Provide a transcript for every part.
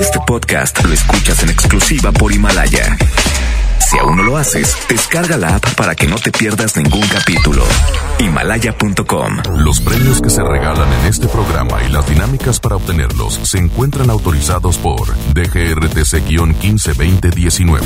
Este podcast lo escuchas en exclusiva por Himalaya. Si aún no lo haces, descarga la app para que no te pierdas ningún capítulo. Himalaya.com. Los premios que se regalan en este programa y las dinámicas para obtenerlos se encuentran autorizados por DGRTC-152019.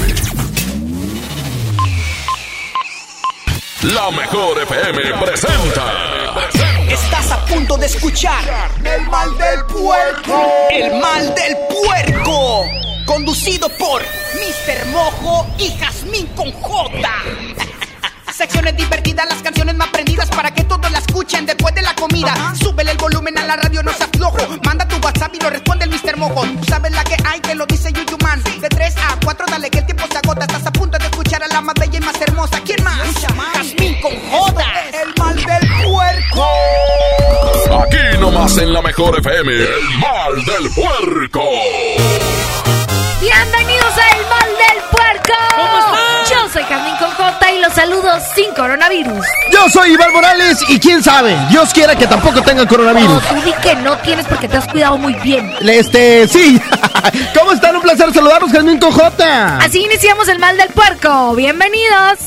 La mejor FM presenta. Estás a punto de escuchar El mal del puerco. El mal del puerco. Conducido por Mr. Mojo y Jazmín con J. Secciones divertidas, las canciones más prendidas para que todos la escuchen después de la comida. Súbele el volumen a la radio, no se aflojo. Manda tu WhatsApp y lo responde el Mr. Mojo. Tú sabes la que hay, que lo dice Yuyu Man. De 3 a 4, dale que el tiempo se agota. Estás a punto de escuchar a la más bella y más hermosa. ¿Quién más? Jazmín con J. Puerco. Aquí nomás en la mejor FM, el mal del puerco. Bienvenidos a El Mal del Puerco. ¿Cómo están? Yo soy Carmen con J y los saludos sin coronavirus. Yo soy Iván Morales y quién sabe, Dios quiera que tampoco tenga No, coronavirus. tú di que no tienes porque te has cuidado muy bien. Este, sí. ¿Cómo están? Un placer saludarlos, Jasmine con J. Así iniciamos El Mal del Puerco. Bienvenidos.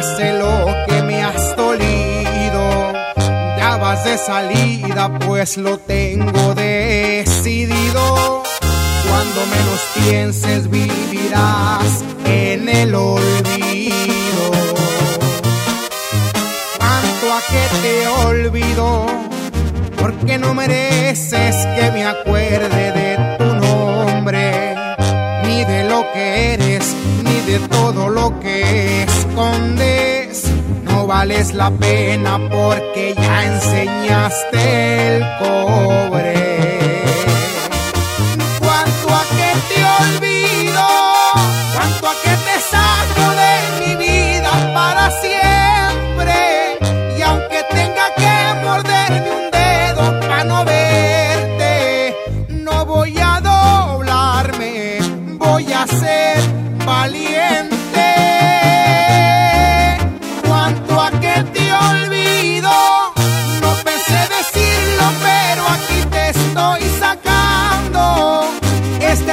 De lo que me has dolido. Ya vas de salida, pues lo tengo decidido. Cuando menos pienses, vivirás en el olvido. Cuanto a que te olvido, porque no mereces que me acuerde de tu nombre, ni de lo que eres, de todo lo que escondes. No vales la pena porque ya enseñaste el cobre.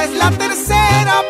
Es la tercera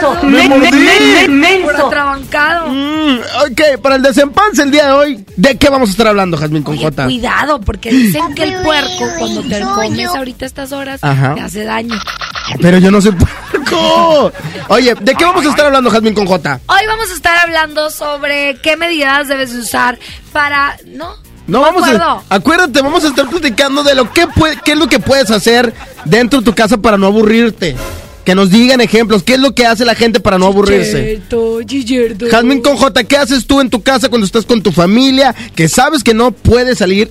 Menso, Me men- mordí. men- men- Por menso. atrabancado. Mm, ok, para el desempance el día de hoy, ¿de qué vamos a estar hablando, Jasmine con J? cuidado, porque dicen que el puerco, cuando te comes ahorita a estas horas, Ajá. te hace daño. Pero yo no soy puerco. Oye, ¿de qué vamos a estar hablando, Jasmine con J? Hoy vamos a estar hablando sobre qué medidas debes de usar para, ¿no? No vamos a, acuérdate, vamos a estar platicando de lo que puede, qué es lo que puedes hacer dentro de tu casa para no aburrirte. Que nos digan ejemplos, qué es lo que hace la gente para no aburrirse. Jazmín con J, ¿qué haces tú en tu casa cuando estás con tu familia? Que sabes que no puedes salir.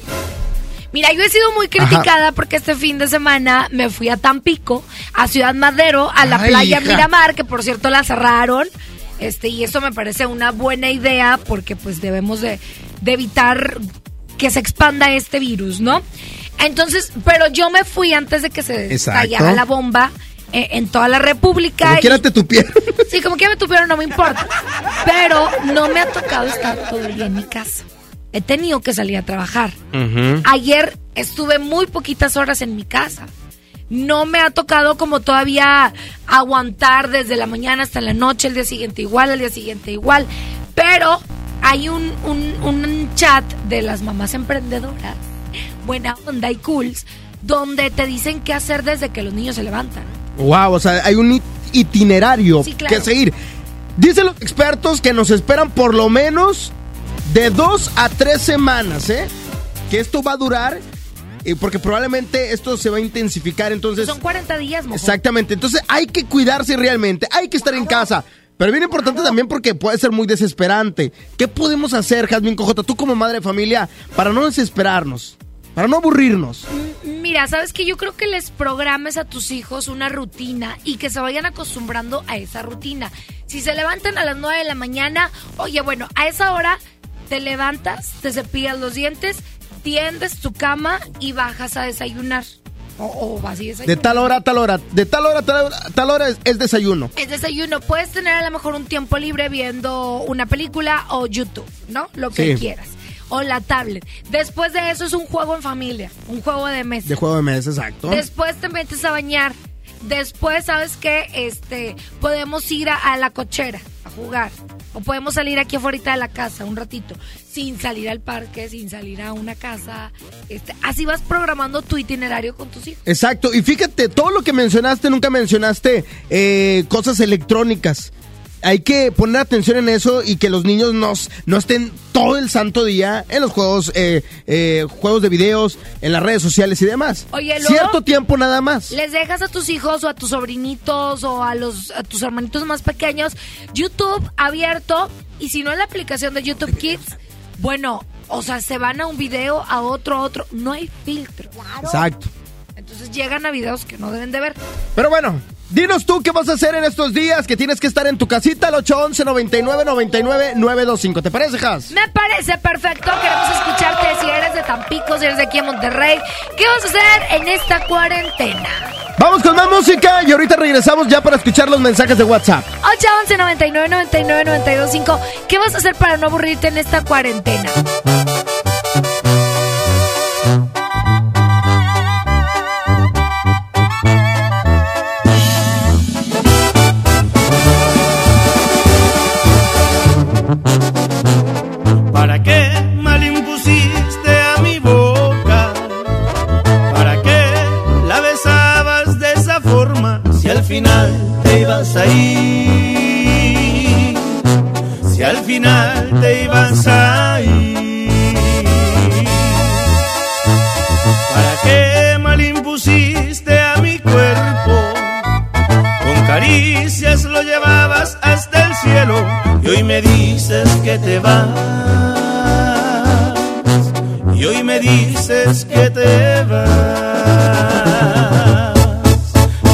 Mira, yo he sido muy criticada porque este fin de semana me fui a Tampico, a Ciudad Madero, a la Ay, playa hija. Miramar, que por cierto la cerraron. Este, y eso me parece una buena idea porque pues debemos de, de evitar que se expanda este virus, ¿no? Entonces, pero yo me fui antes de que se Exacto. estallara la bomba eh, en toda la República. Como y- quiera te tupieron. Sí, como que me tupieron, no me importa. Pero no me ha tocado estar todo el día en mi casa. He tenido que salir a trabajar. Ayer estuve muy poquitas horas en mi casa. No me ha tocado como todavía aguantar desde la mañana hasta la noche, el día siguiente igual, el día siguiente igual. Pero hay un, un, un chat de las mamás emprendedoras, buena onda y cools, donde te dicen qué hacer desde que los niños se levantan. Wow, o sea, hay un it- itinerario Sí, claro. que seguir. Dicen los expertos que nos esperan por lo menos de dos a tres semanas, ¿eh? Que esto va a durar, eh, porque probablemente esto se va a intensificar, entonces... Son 40 días, mojo. Exactamente, entonces hay que cuidarse realmente, hay que estar en casa. Pero bien importante también porque puede ser muy desesperante. ¿Qué podemos hacer, Jazmín Cojota, tú como madre de familia, para no desesperarnos, para no aburrirnos? Mira, sabes que yo creo que les programes a tus hijos una rutina y que se vayan acostumbrando a esa rutina. Si se levantan a las 9 de la mañana, oye, bueno, a esa hora te levantas, te cepillas los dientes, tiendes tu cama y bajas a desayunar. O, o vas y De desayunas. tal hora a tal hora, de tal hora a tal hora, tal hora es, es desayuno. Es desayuno. Puedes tener a lo mejor un tiempo libre viendo una película o YouTube, ¿no? Lo que Sí. quieras. O la tablet. Después de eso es un juego en familia, un juego de mesa. De juego de mesa, exacto. Después te metes a bañar. Después, ¿sabes qué? Este, podemos ir a, a la cochera a jugar. O podemos salir aquí afuera de la casa un ratito. Sin salir al parque, sin salir a una casa. Este, así vas programando tu itinerario con tus hijos. Exacto, y fíjate, todo lo que mencionaste, nunca mencionaste eh, cosas electrónicas. Hay que poner atención en eso y que los niños nos, no estén todo el santo día en los juegos, eh, eh, juegos de videos, en las redes sociales y demás. Oye, luego- Cierto tiempo nada más. Les dejas a tus hijos o a tus sobrinitos o a los a tus hermanitos más pequeños YouTube abierto y si no es la aplicación de YouTube Kids, bueno, o sea, se van a un video, a otro, a otro, no hay filtro. Exacto. Entonces llegan a videos que no deben de ver. Pero bueno, dinos tú qué vas a hacer en estos días que tienes que estar en tu casita al 811 99 99 925. ¿Te parece, Has? Me parece perfecto, queremos escucharte si eres de Tampico, si eres de aquí en Monterrey. ¿Qué vas a hacer en esta cuarentena? Vamos con más música y ahorita regresamos ya para escuchar los mensajes de WhatsApp. 811 99 99 925. ¿Qué vas a hacer para no aburrirte en esta cuarentena? ¿Para qué mal impusiste a mi boca? ¿Para qué la besabas de esa forma? Si al final te ibas a ir, si al final te ibas a ir. Y hoy me dices que te vas. Y hoy me dices que te vas.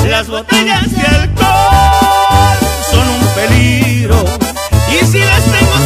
Las botellas de alcohol son un peligro y si las tengo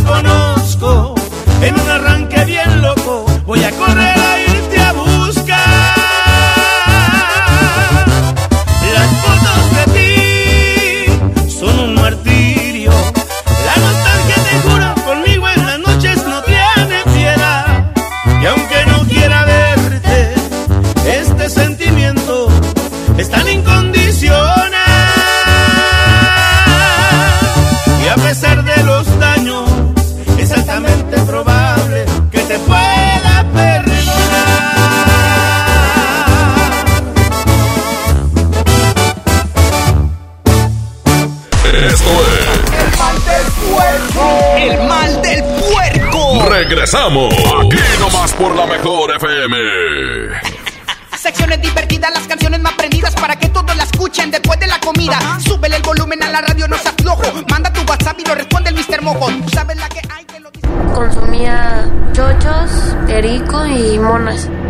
reconozco. En un arranque bien loco voy a correr ahí. Regresamos.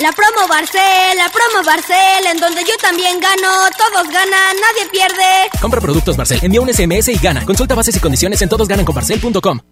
La promo Barcel, la promo Barcel, en donde yo también gano, todos ganan, nadie pierde. Compra productos Barcel, envía un SMS y gana. Consulta bases y condiciones en todosgananconbarcel.com.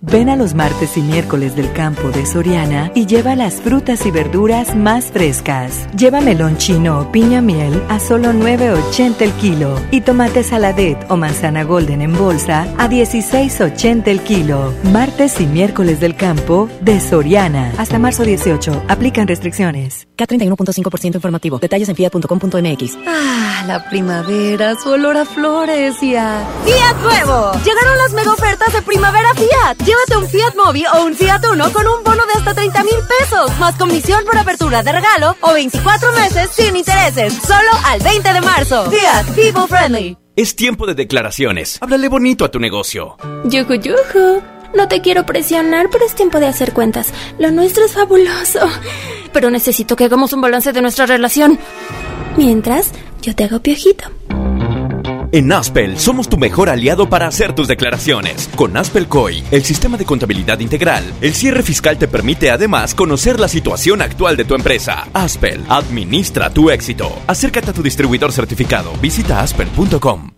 Ven a los martes y miércoles del campo de Soriana y lleva las frutas y verduras más frescas. Lleva melón chino o piña miel a solo 9.80 el kilo y tomate saladet o manzana golden en bolsa a 16.80 el kilo. Martes y miércoles del campo de Soriana. Hasta marzo 18. Aplican restricciones. K31.5% informativo. Detalles en fiat.com.mx. Ah, la primavera, su olor a flores y a... ¡Fiat nuevo! Llegaron las mega ofertas de primavera Fiat. Llévate un Fiat Mobi o un Fiat Uno con un bono de hasta 30 mil pesos, más comisión por apertura de regalo o 24 meses sin intereses, solo al 20 de marzo. Fiat, people friendly. Es tiempo de declaraciones. Háblale bonito a tu negocio. Yuju, yuju. No te quiero presionar, pero es tiempo de hacer cuentas. Lo nuestro es fabuloso. Pero necesito que hagamos un balance de nuestra relación. Mientras, yo te hago piojito. En Aspel somos tu mejor aliado para hacer tus declaraciones. Con Aspel COI, el sistema de contabilidad integral, el cierre fiscal te permite además conocer la situación actual de tu empresa. Aspel, administra tu éxito. Acércate a tu distribuidor certificado. Visita aspel.com.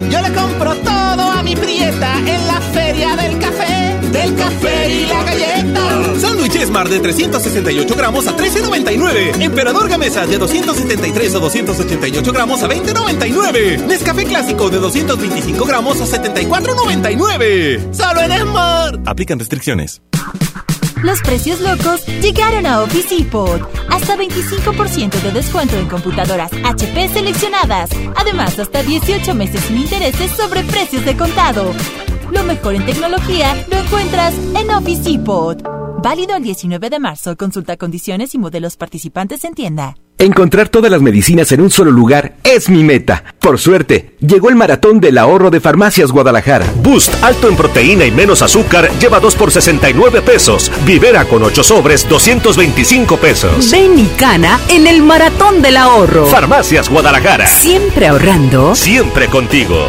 Yo le compro todo a mi prieta en la feria del café, del café y la galleta. Sándwich Smart de 368 gramos a 13.99. Emperador Gamesa de 273 o 288 gramos a 20.99. Nescafé Clásico de 225 gramos a 74.99. Solo en Smart. Aplican restricciones. Los precios locos llegaron a Office Depot. Hasta 25% de descuento en computadoras HP seleccionadas. Además, hasta 18 meses sin intereses sobre precios de contado. Lo mejor en tecnología lo encuentras en Office Depot. Válido el 19 de marzo. Consulta condiciones y modelos participantes en tienda. Encontrar todas las medicinas en un solo lugar es mi meta. Por suerte, llegó el maratón del ahorro de Farmacias Guadalajara. Boost alto en proteína y menos azúcar lleva 2 por 69 pesos. Vivera con 8 sobres 225 pesos. Ven y cana en el maratón del ahorro. Farmacias Guadalajara. Siempre ahorrando. Siempre contigo.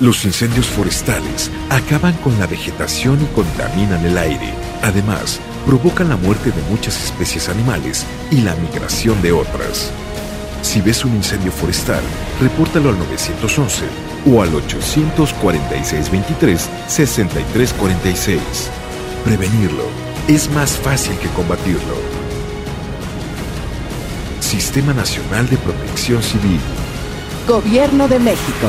Los incendios forestales acaban con la vegetación y contaminan el aire. Además, provocan la muerte de muchas especies animales y la migración de otras. Si ves un incendio forestal, repórtalo al 911 o al 846-23-6346. Prevenirlo es más fácil que combatirlo. Sistema Nacional de Protección Civil. Gobierno de México.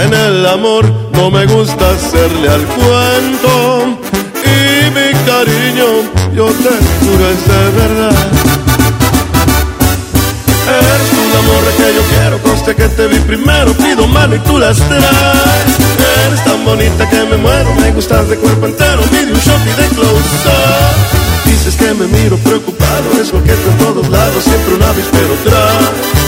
En el amor no me gusta hacerle al cuento y mi cariño yo te juro es de verdad. Eres tú amor que yo quiero, conste que te vi primero, pido mano y tú las traes. Eres tan bonita que me muero, me gustas de cuerpo entero, mide un y de close up. Dices que me miro preocupado, es coqueto en todos lados, siempre un avispero trae.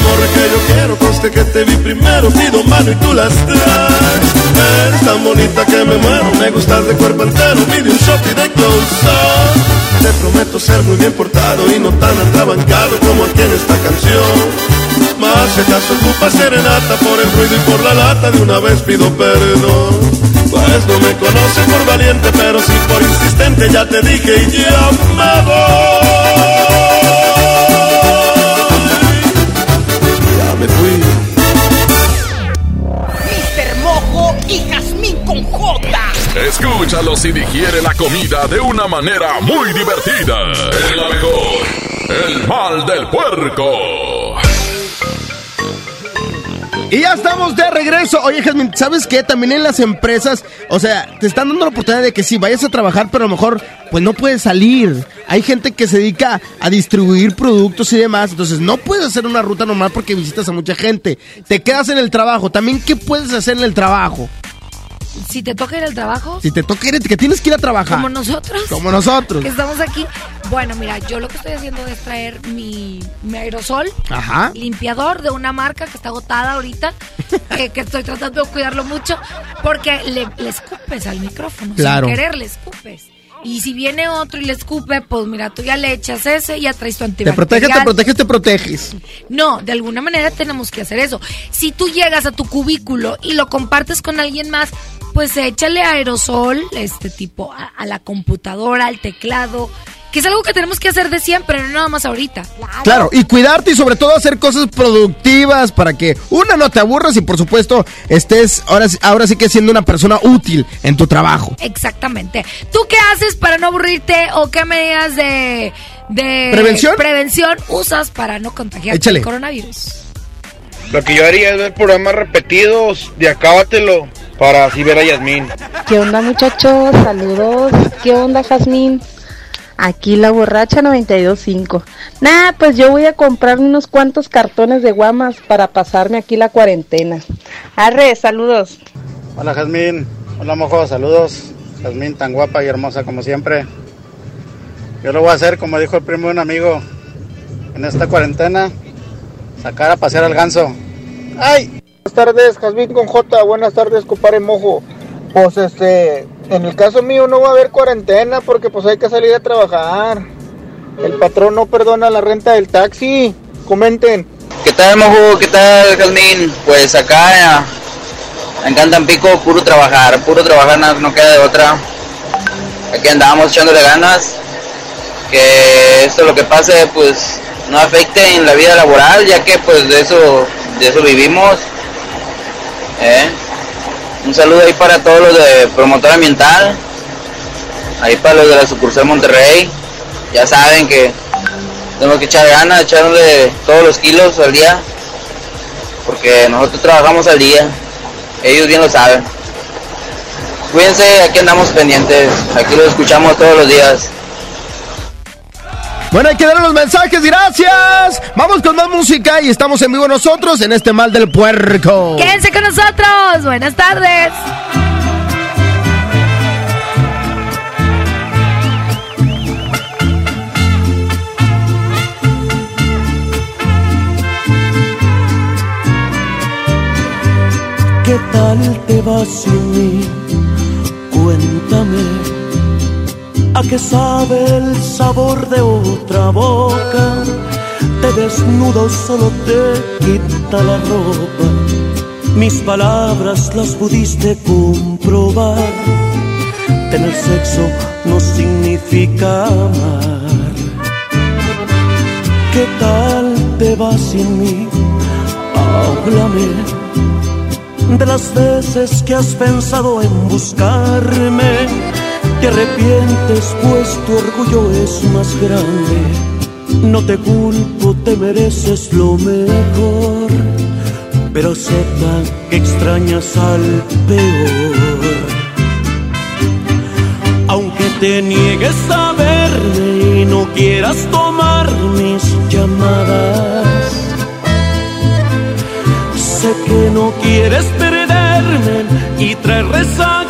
Amor que yo quiero, conste que te vi primero, pido mano y tú las traes. Eres tan bonita que me muero, me gustas de cuerpo entero, pide un shot y de close up. Te prometo ser muy bien portado y no tan atrabancado como aquí en esta canción. Más si acaso ocupa serenata por el ruido y por la lata, de una vez pido perdón. Pues no me conoce por valiente, pero sí por insistente, ya te dije y ya me voy. Me fui. Mr. Mojo y Jazmín con J. Escúchalos y digiere la comida de una manera muy divertida. Es la mejor. El mal del puerco. Y ya estamos de regreso. Oye, Jasmine, ¿sabes qué? También en las empresas, o sea, te están dando la oportunidad de que sí, vayas a trabajar, pero a lo mejor, pues no puedes salir. Hay gente que se dedica a distribuir productos y demás, entonces no puedes hacer una ruta normal porque visitas a mucha gente. Te quedas en el trabajo. También, ¿qué puedes hacer en el trabajo? Si te toca ir al trabajo, Si te toca ir, que tienes que ir a trabajar. como nosotros. Como nosotros. Que estamos aquí. Bueno, mira, yo lo que estoy haciendo es traer mi, mi aerosol. Ajá. Limpiador de una marca que está agotada ahorita. que, que estoy tratando de cuidarlo mucho. Porque le, le escupes al micrófono. Claro. Sin querer le escupes. Y si viene otro y le escupe, pues mira, tú ya le echas ese y ya traes tu Te antibacterial. proteges, te proteges, te proteges. No, de alguna manera tenemos que hacer eso. Si tú llegas a tu cubículo y lo compartes con alguien más, pues échale aerosol, este tipo, a, a la computadora, al teclado, que es algo que tenemos que hacer de siempre, no nada más ahorita. Claro, y cuidarte y sobre todo hacer cosas productivas para que una no te aburras y por supuesto estés ahora, sí- ahora sí que siendo una persona útil en tu trabajo. Exactamente. ¿Tú qué haces para no aburrirte o qué medidas de, de ¿Prevención? prevención usas para no contagiarte Échale. el coronavirus? Lo que yo haría es ver programas repetidos de Acábatelo para así ver a Yasmín. ¿Qué onda muchachos? Saludos. ¿Qué onda Jazmín? Aquí la borracha 925. Nah, pues yo voy a comprar unos cuantos cartones de guamas para pasarme aquí la cuarentena. Arre, saludos. Hola Jazmín, hola mojo, saludos. Jazmín tan guapa y hermosa como siempre. Yo lo voy a hacer como dijo el primo de un amigo. En esta cuarentena, sacar a pasear al ganso. ¡Ay! Buenas tardes, Jazmín con J. Buenas tardes, compadre Mojo. Pues este, en el caso mío no va a haber cuarentena porque pues hay que salir a trabajar. El patrón no perdona la renta del taxi. Comenten. ¿Qué tal, Mojo? ¿Qué tal, Jazmín? Pues acá en Cantampico, puro trabajar, puro trabajar, no queda de otra. Aquí andamos echándole ganas. Que esto lo que pase, pues no afecte en la vida laboral, ya que pues de eso, de eso vivimos. ¿Eh? Un saludo ahí para todos los de promotor ambiental, ahí para los de la sucursal Monterrey. Ya saben que tenemos que echar ganas, echarle todos los kilos al día, porque nosotros trabajamos al día, ellos bien lo saben. Cuídense, aquí andamos pendientes, aquí los escuchamos todos los días. Bueno, hay que darle los mensajes, gracias. Vamos con más música y estamos en vivo nosotros en este mal del puerco. Quédense con nosotros. Buenas tardes. ¿Qué tal te va sin mí? Cuéntame. ¿A qué sabe el sabor de otra boca? Te desnudo, solo te quita la ropa. Mis palabras las pudiste comprobar. Tener sexo no significa amar. ¿Qué tal te va sin mí? Háblame de las veces que has pensado en buscarme. Te arrepientes pues tu orgullo es más grande. No te culpo, te mereces lo mejor. Pero sepa que extrañas al peor. Aunque te niegues a verme y no quieras tomar mis llamadas. Sé que no quieres perderme y traer rezagadas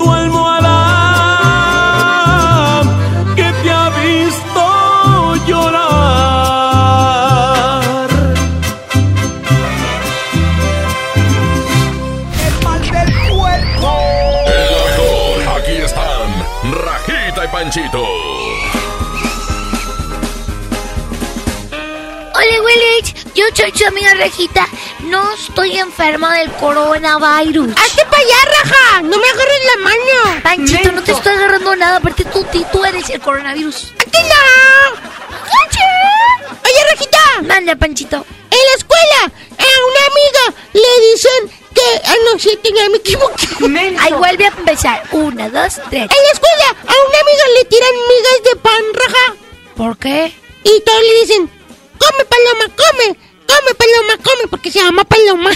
Amiga Rejita. No estoy enferma del coronavirus. ¡Hazte para allá, Raja! ¡No me agarres la mano! Panchito, no te estoy agarrando nada porque tú, tú, eres el coronavirus. ¡Aquí no! Oye, Rejita. Manda, Panchito. En la escuela, a una amiga le dicen que. Ah, no, sí, tenía, me equivoqué. Ahí vuelve a empezar. Una, dos, tres. En la escuela, a una amiga le tiran migas de pan, raja. ¿Por qué? Y todos le dicen: Come, paloma, come. Come, paloma, come, porque se llama paloma.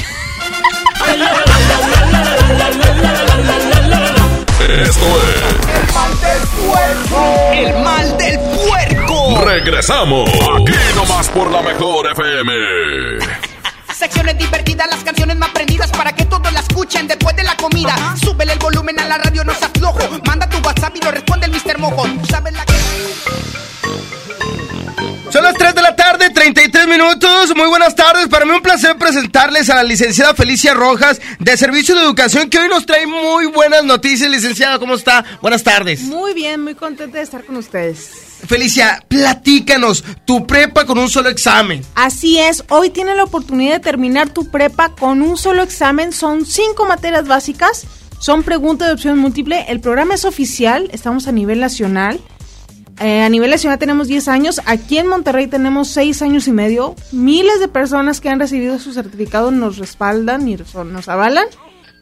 Esto es El mal del puerco. El mal del puerco. Regresamos. Aquí nomás por la mejor FM. Secciones divertidas, las canciones más prendidas para que todos la escuchen después de la comida. Súbele el volumen a la radio, no seas flojo. Manda tu WhatsApp y lo responde el Mr. Mojo. Tú sabes la que. Minutos. Muy buenas tardes. Para mí un placer presentarles a la licenciada Felicia Rojas de Servicio de Educación que hoy nos trae muy buenas noticias. Licenciada, ¿cómo está? Buenas tardes. Muy bien, muy contenta de estar con ustedes. Felicia, platícanos tu prepa con un solo examen. Así es, hoy tienes la oportunidad de terminar tu prepa con un solo examen. Son cinco materias básicas, son preguntas de opción múltiple. El programa es oficial, estamos a nivel nacional. Eh, a nivel nacional tenemos 10 años, aquí en Monterrey tenemos 6 años y medio. Miles de personas que han recibido su certificado nos respaldan y nos avalan.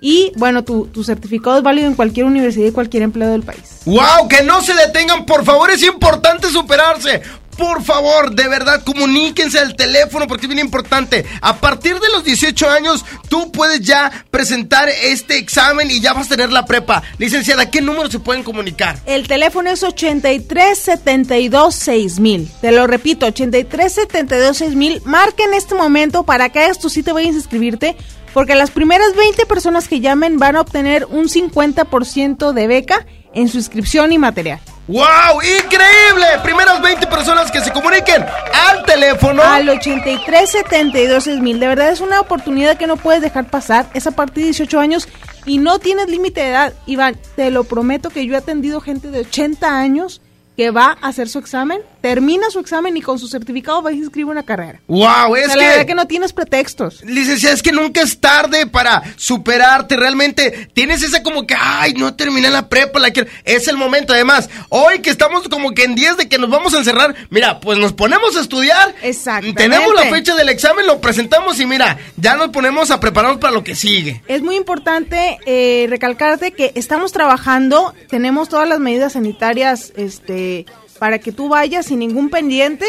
Y bueno, tu, tu certificado es válido en cualquier universidad y cualquier empleado del país. ¡Wow! Que no se detengan, por favor, es importante superarse. Por favor, de verdad, comuníquense al teléfono porque es bien importante. A partir de los 18 años, tú puedes ya presentar este examen y ya vas a tener la prepa. Licenciada, ¿qué número se pueden comunicar? El teléfono es 83 72 6000. Te lo repito, 83 72 6000. Marca en este momento para que hagas tu y vayas a inscribirte. Porque las primeras 20 personas que llamen van a obtener un 50% de beca en su inscripción y material. ¡Wow! ¡Increíble! Primeras 20 personas que se comuniquen al teléfono. Al 83 72 6000. De verdad es una oportunidad que no puedes dejar pasar. Es a partir de 18 años y no tienes límite de edad. Iván, te lo prometo que yo he atendido gente de 80 años que va a hacer su examen, termina su examen y con su certificado va y se inscribe una carrera. ¡Wow! Es O sea, que... la verdad que no tienes pretextos. Licenciada, es que nunca es tarde para superarte. Realmente tienes esa como que, ay, no terminé la prepa, la quiero. Es el momento. Además, hoy que estamos como que en 10 de que nos vamos a encerrar, mira, pues nos ponemos a estudiar. Exactamente. Tenemos la fecha del examen, lo presentamos y mira, ya nos ponemos a prepararnos para lo que sigue. Es muy importante eh, recalcarte que estamos trabajando, tenemos todas las medidas sanitarias este, para que tú vayas sin ningún pendiente,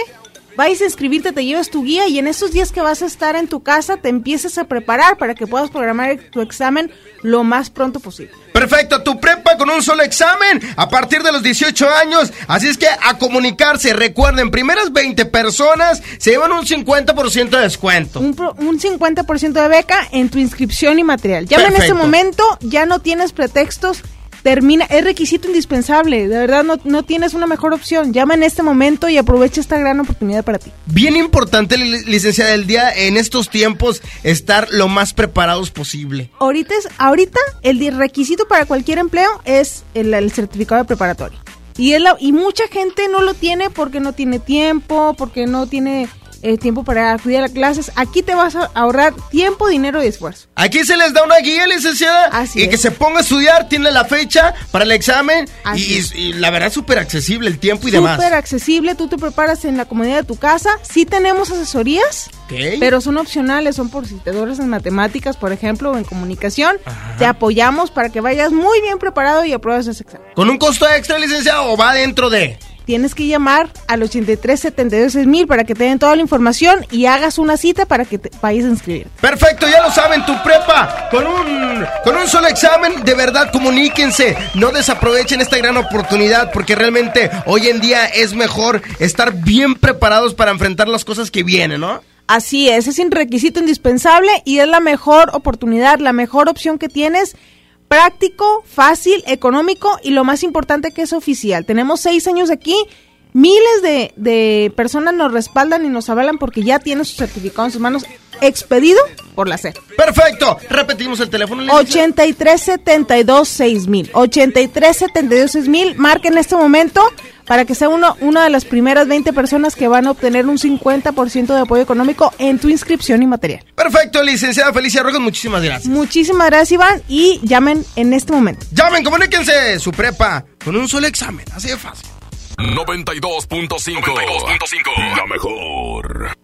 vayas a inscribirte, te lleves tu guía y en esos días que vas a estar en tu casa te empieces a preparar para que puedas programar tu examen lo más pronto posible. Perfecto, tu prepa con un solo examen a partir de los 18 años. Así es que a comunicarse, recuerden, primeras 20 personas se llevan un 50% de descuento. Un, pro- un 50% de beca en tu inscripción y material. Llama en este momento, ya no tienes pretextos. Termina, es requisito indispensable, de verdad no, no tienes una mejor opción. Llama en este momento y aprovecha esta gran oportunidad para ti. Bien importante, li- licenciada, el día en estos tiempos estar lo más preparados posible. Ahorita, es, ahorita el requisito para cualquier empleo es el, el certificado de preparatoria. Y, es la- y mucha gente no lo tiene porque no tiene tiempo, porque no tiene eh, tiempo para acudir a clases. Aquí te vas a ahorrar tiempo, dinero y esfuerzo. Aquí se les da una guía, licenciada, y que se ponga a estudiar, tiene la fecha para el examen y, y- la verdad súper accesible el tiempo y demás. Súper accesible, tú te preparas en la comodidad de tu casa. Sí tenemos asesorías, Ok. pero son opcionales, son por si te duras en matemáticas, por ejemplo, o en comunicación. Te apoyamos para que vayas muy bien preparado y apruebes ese examen. ¿Con un costo extra, licenciada, o va dentro de...? Tienes que llamar al 83 72 mil para que te den toda la información y hagas una cita para que te vayas a inscribir. Perfecto, ya lo saben, tu prepa con un con un solo examen, de verdad comuníquense, no desaprovechen esta gran oportunidad porque realmente hoy en día es mejor estar bien preparados para enfrentar las cosas que vienen, ¿no? Así es, es un requisito indispensable y es la mejor oportunidad, la mejor opción que tienes. Práctico, fácil, económico y lo más importante que es oficial. Tenemos seis años aquí, miles de, de personas nos respaldan y nos avalan porque ya tienen su certificado en sus manos expedido por la SEP. Perfecto, repetimos el teléfono. 8372 6000. 8372 6000. Marca en este momento para que sea uno, una de las primeras 20 personas que van a obtener un 50% de apoyo económico en tu inscripción y material. Perfecto, licenciada Felicia Rojas, muchísimas gracias. Muchísimas gracias, Iván, y llamen en este momento. Llamen, comuníquense, su prepa, con un solo examen, así de fácil. 92.5 La mejor.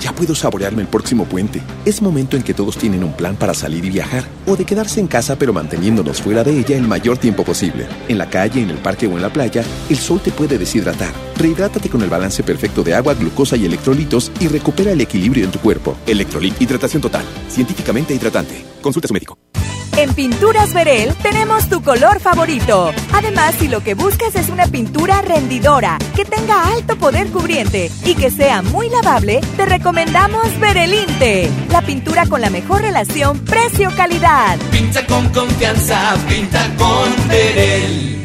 Ya puedo saborearme el próximo puente. Es momento en que todos tienen un plan para salir y viajar, o de quedarse en casa pero manteniéndonos fuera de ella el mayor tiempo posible. En la calle, en el parque o en la playa, el sol te puede deshidratar. Rehidrátate con el balance perfecto de agua, glucosa y electrolitos y recupera el equilibrio en tu cuerpo. Electrolit Hidratación Total. Científicamente hidratante. Consulta a su médico. En Pinturas Verel tenemos tu color favorito. Además, si lo que buscas es una pintura rendidora, que tenga alto poder cubriente y que sea muy lavable, te recomendamos Verelinte, la pintura con la mejor relación precio-calidad. Pinta con confianza, pinta con Verel.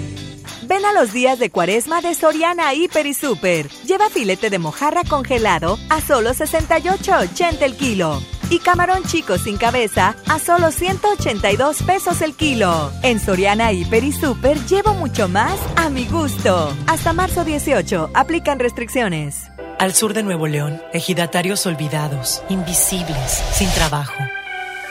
Ven a los días de cuaresma de Soriana Hiper y Super. Lleva filete de mojarra congelado a solo 68.80 el kilo. Y camarón chico sin cabeza a solo 182 pesos el kilo. En Soriana Hiper y Super llevo mucho más a mi gusto. Hasta marzo 18, aplican restricciones. Al sur de Nuevo León, ejidatarios olvidados, invisibles, sin trabajo.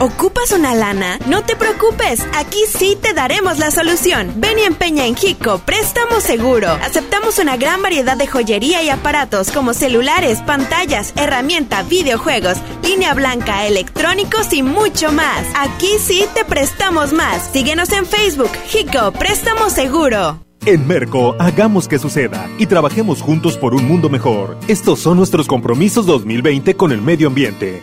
¿Ocupas una lana? No te preocupes, aquí sí te daremos la solución. Ven y empeña en Hico, préstamo seguro. Aceptamos una gran variedad de joyería y aparatos como celulares, pantallas, herramienta, videojuegos, línea blanca, electrónicos y mucho más. Aquí sí te prestamos más. Síguenos en Facebook, Hico, préstamo seguro. En Merco, hagamos que suceda y trabajemos juntos por un mundo mejor. Estos son nuestros compromisos 2020 con el medio ambiente.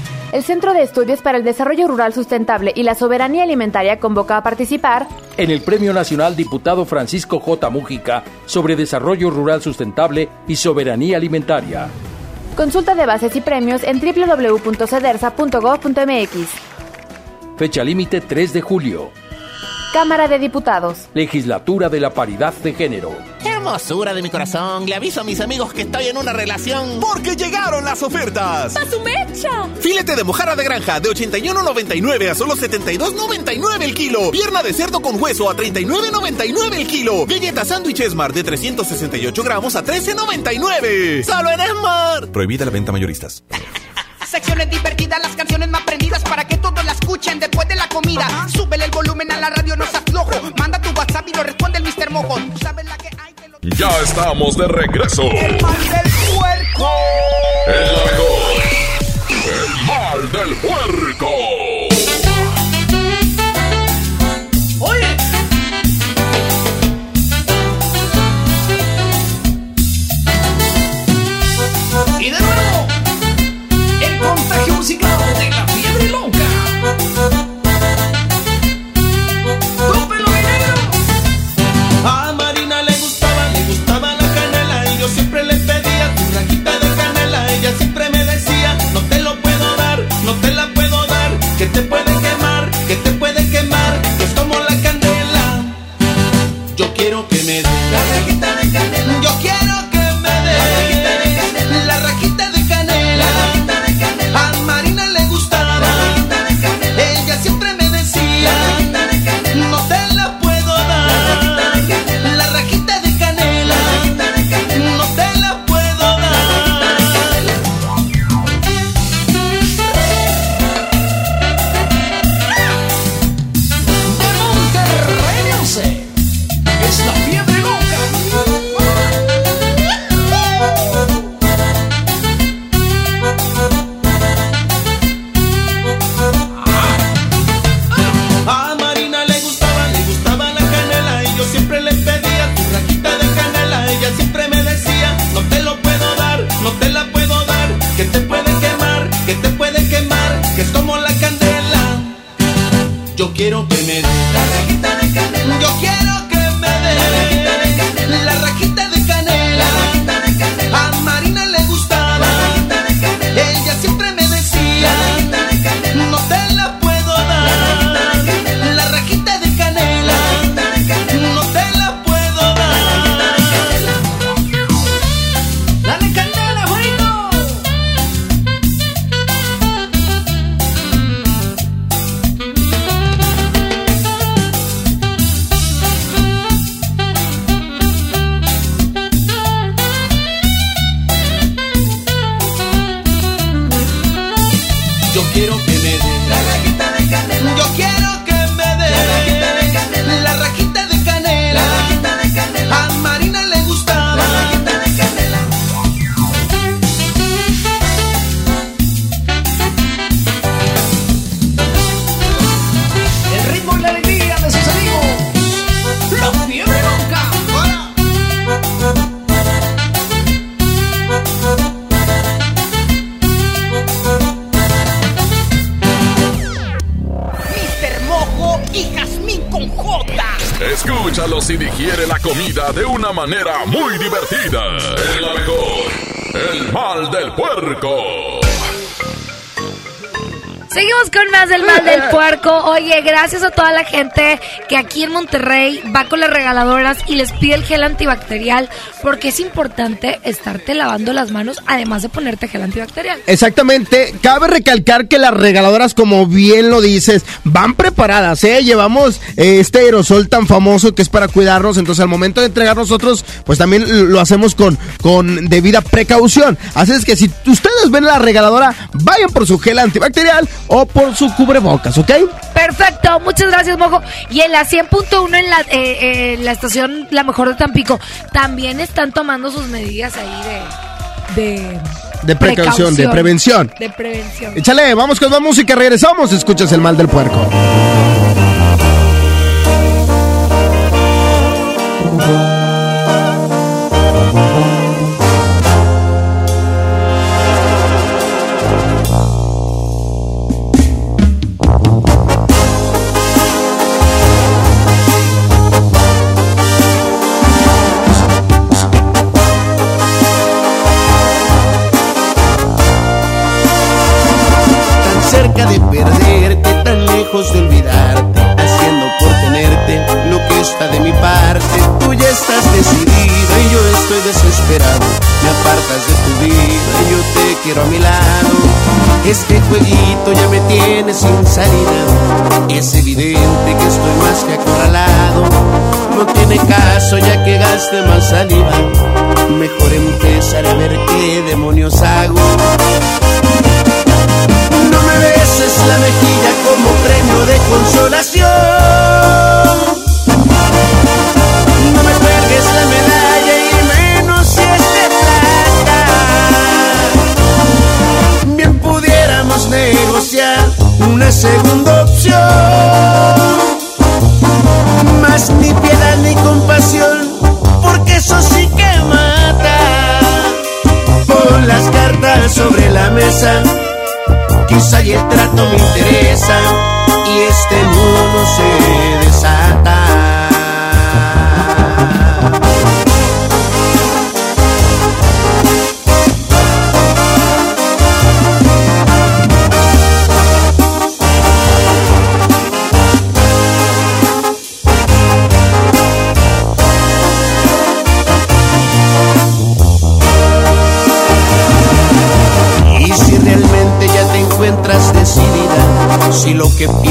El Centro de Estudios para el Desarrollo Rural Sustentable y la Soberanía Alimentaria convoca a participar en el Premio Nacional Diputado Francisco J. Mújica sobre Desarrollo Rural Sustentable y Soberanía Alimentaria. Consulta de bases y premios en www.cedersa.gov.mx. Fecha límite 3 de julio. Cámara de Diputados. Legislatura de la Paridad de Género hermosura de mi corazón, le aviso a mis amigos que estoy en una relación. Porque llegaron las ofertas. ¡A su mecha! Filete de mojara de granja de 81.99 a solo 72.99 el kilo. Pierna de cerdo con hueso a 39.99 el kilo. Galleta sándwich Smart de 368 gramos a 13.99. ¡Solo en Smart! Prohibida la venta mayoristas. secciones divertidas, las canciones más prendidas para que todos la escuchen después de la comida. Súbele el volumen a la radio, no se aflojo. Manda tu WhatsApp y lo responde el Mr. Mojo. Sabes la que hay? Ya estamos de regreso. El mal del puerco. El alcohol. El mal del puerco. gracias a toda la gente que aquí en Monterrey va con las regaladoras y les pide el gel antibacterial, porque es importante estarte lavando las manos, además de ponerte gel antibacterial. Exactamente. Cabe recalcar que las regaladoras, como bien lo dices, van preparadas, ¿eh? Llevamos eh, este aerosol tan famoso que es para cuidarnos, entonces al momento de entregar nosotros, pues también lo hacemos con, con debida precaución. Así es que si ustedes ven la regaladora, vayan por su gel antibacterial o por su cubrebocas, ¿ok? Perfecto. Exacto, muchas gracias, Mojo. Y en la 100.1 en la, eh, eh, la estación La Mejor de Tampico también están tomando sus medidas ahí de... de... precaución, de prevención. De prevención. Échale, vamos con más música, regresamos. Escuchas el mal del puerco. echaste más saliva que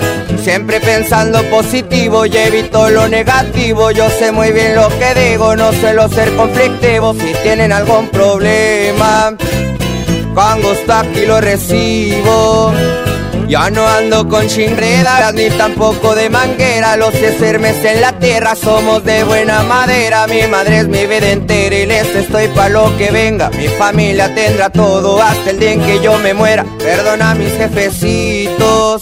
Siempre pensando positivo y evito lo negativo. Yo sé muy bien lo que digo, no suelo ser conflictivo. Si tienen algún problema, con gusto aquí lo recibo. Ya no ando con chinredas ni tampoco de manguera. Los sermes en la tierra somos de buena madera. Mi madre es mi vida entera y les estoy pa' lo que venga. Mi familia tendrá todo hasta el día en que yo me muera. Perdona a mis jefecitos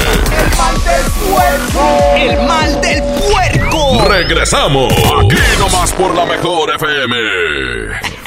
El mal del puerco. Regresamos. Aquí nomás por la mejor FM.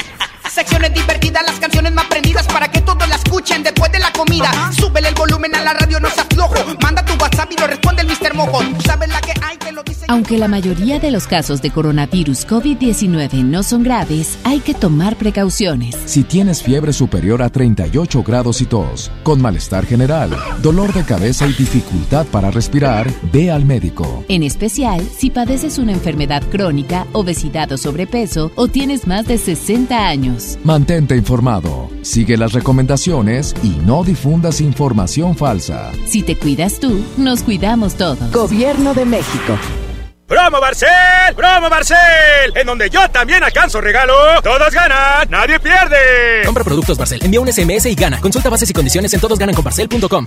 Secciones divertidas, las canciones más prendidas para que todos la escuchen después de la comida. Súbele el volumen a la radio, no se aflojo. Manda tu WhatsApp y lo responde el Mr. Mojo. Sabes la que hay que lo dice. Aunque la mayoría de los casos de coronavirus COVID-19 no son graves, hay que tomar precauciones. Si tienes fiebre superior a 38 grados y tos, con malestar general, dolor de cabeza y dificultad para respirar, ve al médico. En especial si padeces una enfermedad crónica, obesidad o sobrepeso o tienes más de 60 años. Mantente informado, sigue las recomendaciones y no difundas información falsa. Si te cuidas tú, nos cuidamos todos. Gobierno de México. ¡Promo Barcel! ¡Promo Barcel! En donde yo también alcanzo regalo. Todos ganan, nadie pierde. Compra productos Barcel, envía un SMS y gana. Consulta bases y condiciones en todosgananconbarcel.com.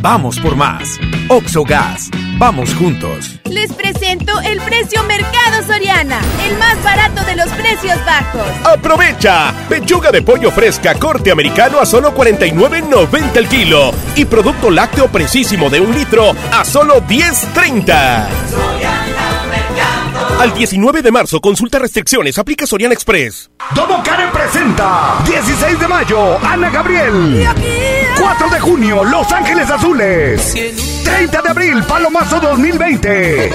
Vamos por más. Oxogas. Vamos juntos. Les presento el precio Mercado Soriana, el más barato de los precios bajos. ¡Aprovecha! Pechuga de pollo fresca corte americano a solo 49.90 el kilo y producto lácteo precisísimo de un litro a solo 10.30. Al 19 de marzo, consulta restricciones, aplica Soriana Express. Domo Karen presenta 16 de mayo, Ana Gabriel. 4 de junio, Los Ángeles Azules. 30 de abril, Palomazo 2020.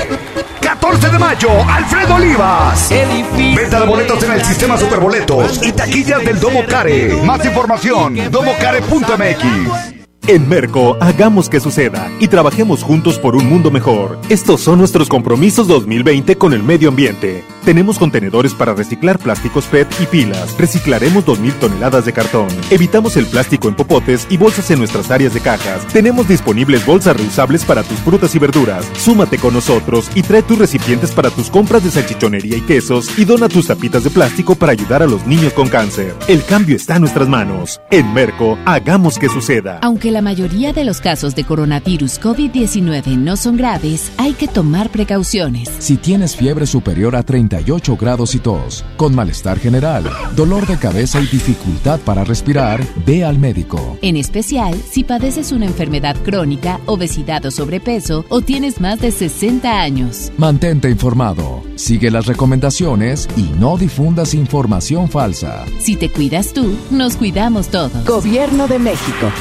14 de mayo, Alfredo Olivas. Venta de boletos en el sistema Superboletos y taquillas del Domo Care. Más información, domocare.mx. En Merco, hagamos que suceda y trabajemos juntos por un mundo mejor. Estos son nuestros compromisos 2020 con el medio ambiente. Tenemos contenedores para reciclar plásticos PET y pilas. Reciclaremos 2.000 toneladas de cartón. Evitamos el plástico en popotes y bolsas en nuestras áreas de cajas. Tenemos disponibles bolsas reusables para tus frutas y verduras. Súmate con nosotros y trae tus recipientes para tus compras de salchichonería y quesos y dona tus tapitas de plástico para ayudar a los niños con cáncer. El cambio está en nuestras manos. En Merco, hagamos que suceda. Aunque la mayoría de los casos de coronavirus COVID-19 no son graves, hay que tomar precauciones. Si tienes fiebre superior a 38 grados y tos, con malestar general, dolor de cabeza y dificultad para respirar, ve al médico. En especial si padeces una enfermedad crónica, obesidad o sobrepeso o tienes más de 60 años. Mantente informado, sigue las recomendaciones y no difundas información falsa. Si te cuidas tú, nos cuidamos todos. Gobierno de México.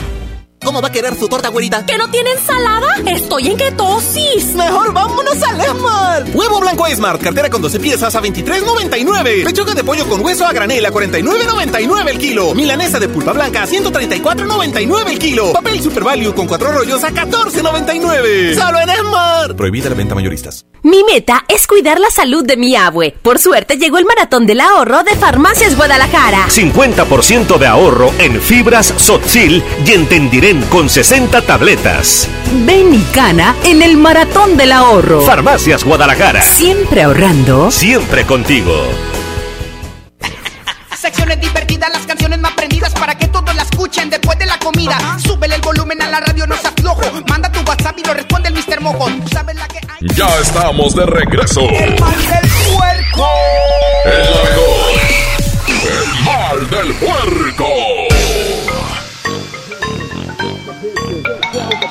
¿Cómo va a querer su torta, güerita? ¿Que no tiene ensalada? Estoy en ketosis. Mejor vámonos al Esmart. Huevo blanco Esmart, cartera con 12 piezas a 23.99. Pechuga de pollo con hueso a granel a 49.99 el kilo. Milanesa de pulpa blanca a 134.99 el kilo. Papel Super Value con cuatro rollos a 14.99. Solo en Esmart. Prohibida la venta mayoristas. Mi meta es cuidar la salud de mi abue. Por suerte llegó el maratón del ahorro de Farmacias Guadalajara. 50% de ahorro en fibras Sotzil y en Con 60 tabletas. Ven y gana en el maratón del ahorro. Farmacias Guadalajara. Siempre ahorrando. Siempre contigo. Secciones divertidas, las canciones más prendidas para que todos la escuchen después de la comida. Súbele el volumen a la radio, no se aflojo. Manda tu WhatsApp y lo responde el Mr. Mojo. ¿Tú sabes la que hay? Ya estamos de regreso. El mal del puerco. El mejor. El mal del puerco.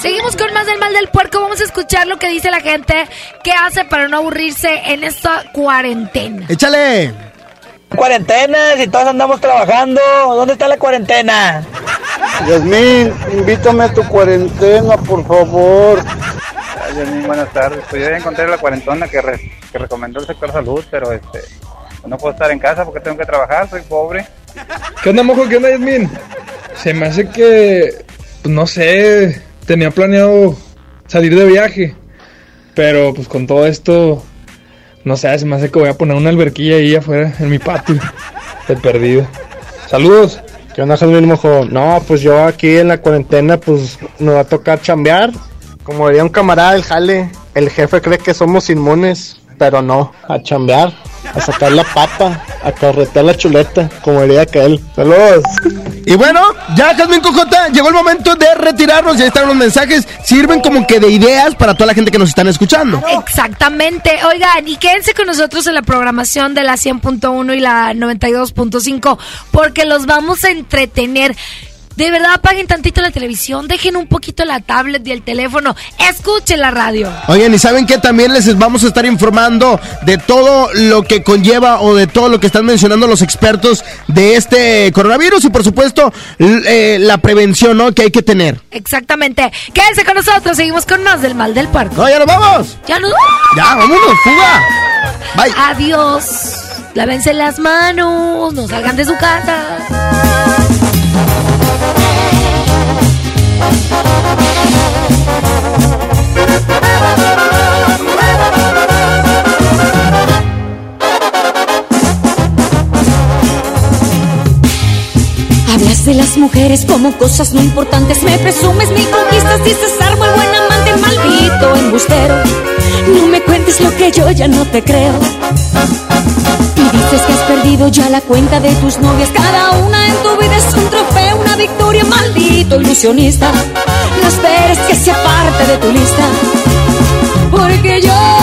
Seguimos con más del mal del puerco. Vamos a escuchar lo que dice la gente. ¿Qué hace para no aburrirse en esta cuarentena? Échale. Cuarentena, si todos andamos trabajando, ¿dónde está la cuarentena? Yasmín, invítame a tu cuarentena, por favor. Ay, Yasmín, buenas tardes. Pues yo ya encontré la cuarentona que, re- que recomendó el sector salud, pero este, no puedo estar en casa porque tengo que trabajar, soy pobre. ¿Qué onda, mojo? ¿Qué onda, Yasmin? Se me hace que, pues no sé, tenía planeado salir de viaje, pero pues con todo esto, no sé, se me hace que voy a poner una alberquilla ahí afuera en mi patio, de perdido. Saludos. ¿Qué onda, Jasmine Mojo? No, pues yo aquí en la cuarentena, pues me va a tocar chambear. Como diría un camarada del jale, el jefe cree que somos inmunes, pero no, a chambear, a sacar la papa, a corretear la chuleta, como diría aquel. Saludos. Y bueno, ya Jasmine Cojota, llegó el momento de retirarnos. Ya están los mensajes. Sirven como que de ideas para toda la gente que nos están escuchando. Exactamente. Oigan, y quédense con nosotros en la programación de la 100.1 y la 92.5 porque los vamos a entretener. De verdad apaguen tantito la televisión, dejen un poquito la tablet y el teléfono, escuchen la radio. Oigan, y saben que también les vamos a estar informando de todo lo que conlleva o de todo lo que están mencionando los expertos de este coronavirus y por supuesto eh, la prevención ¿no? que hay que tener. Exactamente. Quédense con nosotros, seguimos con más del mal del. No, ya nos vamos. Ya nos Ya, vámonos, fuga. Bye. Adiós. Lávense las manos, no salgan de su casa. Hablas de las mujeres como cosas no importantes. Me presumes mil conquistas, dices árbol, buen amante, maldito embustero. No me cuentes lo que yo ya no te creo. Dices que has perdido ya la cuenta de tus novias. Cada una en tu vida es un trofeo, una victoria, maldito ilusionista. No esperes que sea parte de tu lista. Porque yo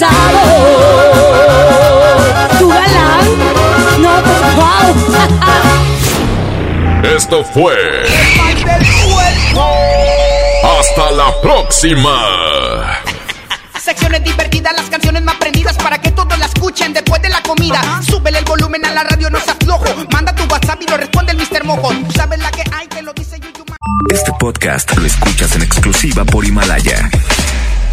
Tiro casado, tu galán, no, pues wow. Esto fue. Hasta la próxima. Secciones divertidas, las canciones más prendidas para que todos la escuchen después de la comida. Súbele el volumen a la radio, no se aflojo. Manda tu WhatsApp y lo responde el Mr. Mojo. Tú sabes la que hay, te lo dice Yuyu. Este podcast lo escuchas en exclusiva por Himalaya.